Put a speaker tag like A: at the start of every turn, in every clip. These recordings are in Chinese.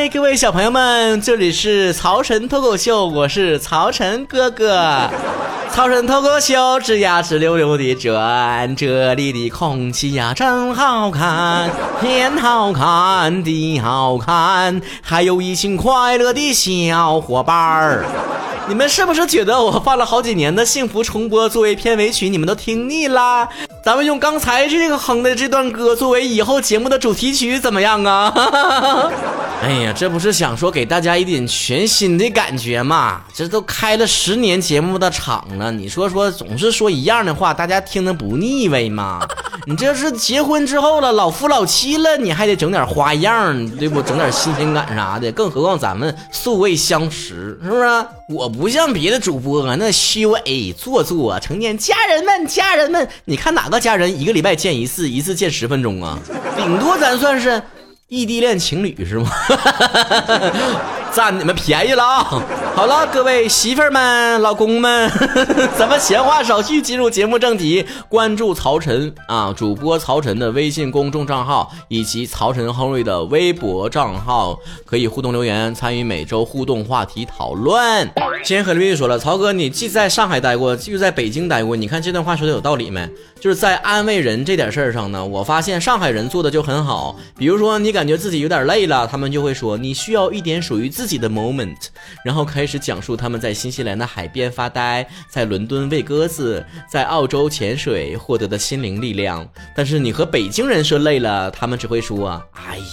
A: 嗨，各位小朋友们，这里是曹晨脱口秀，我是曹晨哥哥。曹晨脱口秀，吱呀吱溜溜的转，这里的空气呀真好看，天好看，地好看，还有一群快乐的小伙伴儿。你们是不是觉得我放了好几年的幸福重播作为片尾曲，你们都听腻啦？咱们用刚才这个哼的这段歌作为以后节目的主题曲，怎么样啊？哎呀，这不是想说给大家一点全新的感觉嘛？这都开了十年节目的场了，你说说，总是说一样的话，大家听得不腻味吗？你这是结婚之后了，老夫老妻了，你还得整点花样，对不？整点新鲜感啥的。更何况咱们素未相识，是不是？我不不像别的主播那虚伪做作，成天家人们，家人们，你看哪个家人一个礼拜见一次，一次见十分钟啊？顶多咱算是。异地恋情侣是吗？占你们便宜了啊！好了，各位媳妇儿们、老公们，咱们闲话少叙，进入节目正题。关注曹晨啊，主播曹晨的微信公众账号以及曹晨亨瑞的微博账号，可以互动留言，参与每周互动话题讨论。先和刘玉说了，曹哥，你既在上海待过，又在北京待过，你看这段话说的有道理没？就是在安慰人这点事儿上呢，我发现上海人做的就很好。比如说，你感觉自己有点累了，他们就会说你需要一点属于自己的 moment，然后开始讲述他们在新西兰的海边发呆，在伦敦喂鸽子，在澳洲潜水获得的心灵力量。但是你和北京人说累了，他们只会说，哎呀，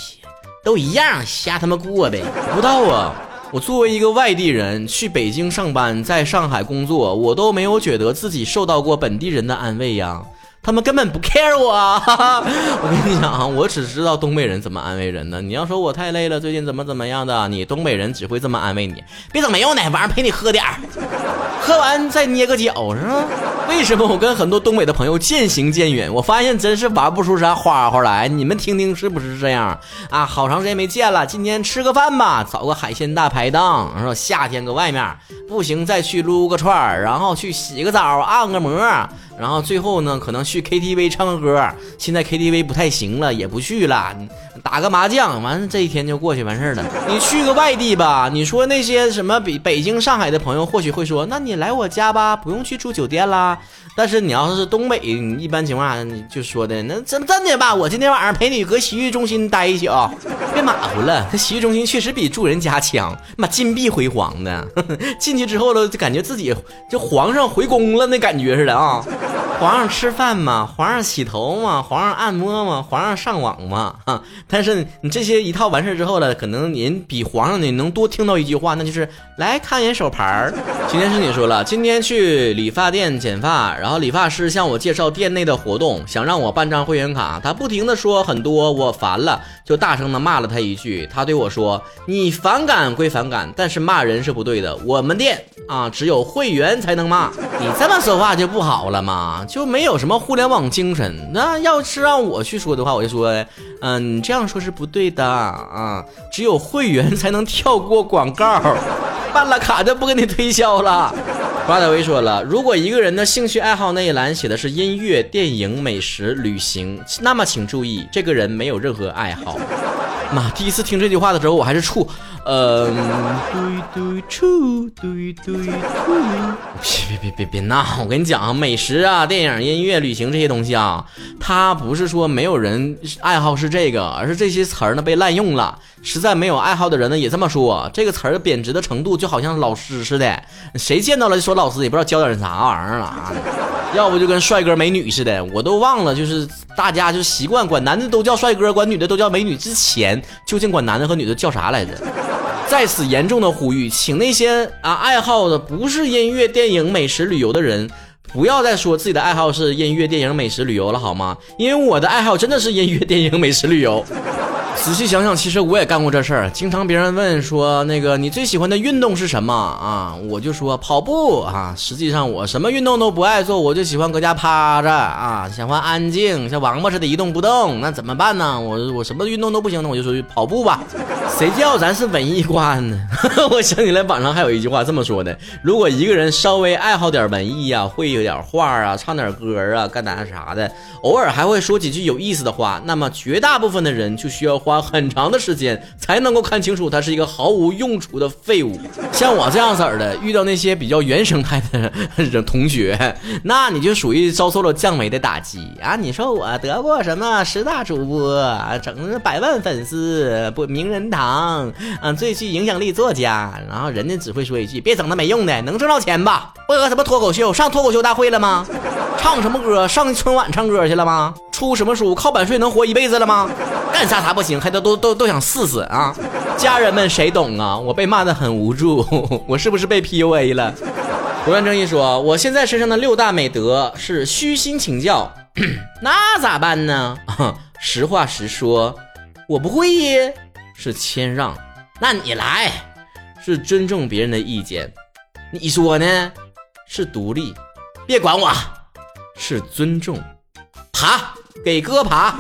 A: 都一样，瞎他妈过呗。不到啊。我作为一个外地人去北京上班，在上海工作，我都没有觉得自己受到过本地人的安慰呀。他们根本不 care 我，我跟你讲啊，我只知道东北人怎么安慰人呢。你要说我太累了，最近怎么怎么样的，你东北人只会这么安慰你，别整没用的，晚上陪你喝点儿，喝完再捏个脚，是吧？为什么我跟很多东北的朋友渐行渐远？我发现真是玩不出啥花花来。你们听听是不是这样啊？好长时间没见了，今天吃个饭吧，找个海鲜大排档，是吧？夏天搁外面不行，再去撸个串儿，然后去洗个澡，按个摩。然后最后呢，可能去 KTV 唱个歌。现在 KTV 不太行了，也不去了。打个麻将，完了这一天就过去完事儿了。你去个外地吧，你说那些什么北北京、上海的朋友或许会说，那你来我家吧，不用去住酒店啦。但是你要是东北，一般情况下你就说的那真真的吧，我今天晚上陪你搁洗浴中心待一宿，别马虎了。这洗浴中心确实比住人家强，妈金碧辉煌的。进去之后了，就感觉自己就皇上回宫了那感觉似的啊。皇上吃饭嘛，皇上洗头嘛，皇上按摩嘛，皇上上网嘛，哈。但是你这些一套完事之后呢，可能您比皇上你能多听到一句话，那就是来看一眼手牌儿。今天是你说了，今天去理发店剪发，然后理发师向我介绍店内的活动，想让我办张会员卡，他不停的说很多，我烦了，就大声的骂了他一句。他对我说：“你反感归反感，但是骂人是不对的。我们店啊，只有会员才能骂。你这么说话就不好了嘛。”就没有什么互联网精神。那要是让我去说的话，我就说，嗯，你这样说是不对的啊。只有会员才能跳过广告，办了卡就不给你推销了。瓜大威说了，如果一个人的兴趣爱好那一栏写的是音乐、电影、美食、旅行，那么请注意，这个人没有任何爱好。妈，第一次听这句话的时候，我还是处。嗯，对对处，对对处。别别别别别闹！我跟你讲啊，美食啊、电影、音乐、旅行这些东西啊，它不是说没有人爱好是这个，而是这些词儿呢被滥用了。实在没有爱好的人呢，也这么说。这个词儿贬值的程度就好像老师似的，谁见到了就说老师，也不知道教点啥玩意儿了啊。要不就跟帅哥美女似的，我都忘了，就是大家就习惯管男的都叫帅哥，管女的都叫美女。之前究竟管男的和女的叫啥来着？在此严重的呼吁，请那些啊爱好的不是音乐、电影、美食、旅游的人，不要再说自己的爱好是音乐、电影、美食、旅游了，好吗？因为我的爱好真的是音乐、电影、美食、旅游。仔细想想，其实我也干过这事儿。经常别人问说那个你最喜欢的运动是什么啊？我就说跑步啊。实际上我什么运动都不爱做，我就喜欢搁家趴着啊，喜欢安静，像王八似的一动不动。那怎么办呢？我我什么运动都不行，那我就说跑步吧。谁叫咱是文艺挂呢？我想起来网上还有一句话这么说的：如果一个人稍微爱好点文艺啊，会有点画啊，唱点歌啊，干点啥的，偶尔还会说几句有意思的话，那么绝大部分的人就需要。花很长的时间才能够看清楚他是一个毫无用处的废物。像我这样子的，遇到那些比较原生态的同学，那你就属于遭受了降维的打击啊！你说我得过什么十大主播，整百万粉丝，不名人堂，啊，最具影响力作家，然后人家只会说一句：别整那没用的，能挣到钱吧？播什么脱口秀？上脱口秀大会了吗？唱什么歌？上春晚唱歌去了吗？出什么书？靠版税能活一辈子了吗？干啥啥不行，还都都都都想试试啊！家人们谁懂啊？我被骂的很无助，我是不是被 PUA 了？不断正义说，我现在身上的六大美德是虚心请教，那咋办呢？实话实说，我不会耶。是谦让，那你来。是尊重别人的意见，你说呢？是独立，别管我。是尊重，爬。给哥爬，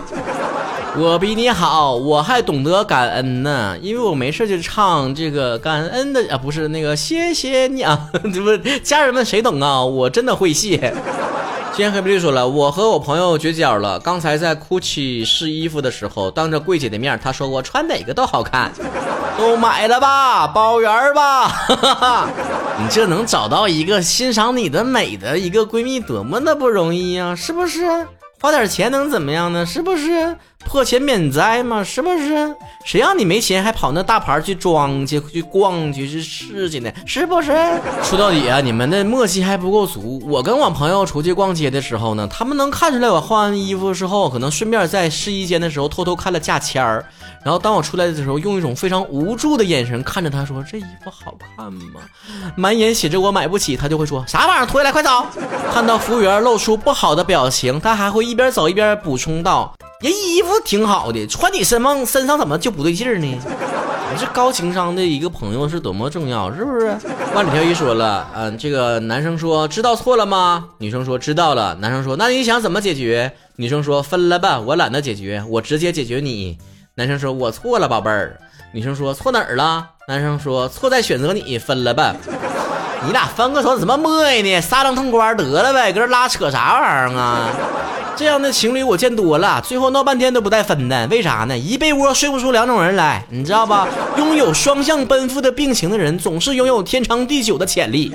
A: 我比你好，我还懂得感恩呢，因为我没事就唱这个感恩的啊，不是那个谢谢你啊，这不家人们谁懂啊？我真的会谢。今天黑不绿说了，我和我朋友绝交了，刚才在 GUCCI 试衣服的时候，当着柜姐的面，他说我穿哪个都好看，都买了吧，包圆吧，哈哈哈你这能找到一个欣赏你的美的一个闺蜜，多么的不容易啊，是不是？花点钱能怎么样呢？是不是破钱免灾嘛？是不是？谁让你没钱还跑那大牌去装去去逛去去试去呢？是不是？说到底啊，你们的默契还不够足。我跟我朋友出去逛街的时候呢，他们能看出来我换完衣服之后，可能顺便在试衣间的时候偷偷看了价签儿。然后当我出来的时候，用一种非常无助的眼神看着他说：“这衣服好看吗？”满眼写着我买不起，他就会说：“啥玩意儿？脱下来快走！”看到服务员露出不好的表情，他还会一边走一边补充道：“人衣服挺好的，穿你身上身上怎么就不对劲儿呢？”你这高情商的一个朋友是多么重要，是不是？万里挑一说了，嗯，这个男生说知道错了吗？女生说知道了。男生说那你想怎么解决？女生说分了吧，我懒得解决，我直接解决你。男生说：“我错了，宝贝儿。”女生说：“错哪儿了？”男生说：“错在选择你，分了吧。你俩分个手怎么磨叽呢？撒浪腾官得了呗，搁这拉扯啥玩意儿啊？这样的情侣我见多了，最后闹半天都不带分的，为啥呢？一被窝睡不出两种人来，你知道吧？拥有双向奔赴的病情的人，总是拥有天长地久的潜力。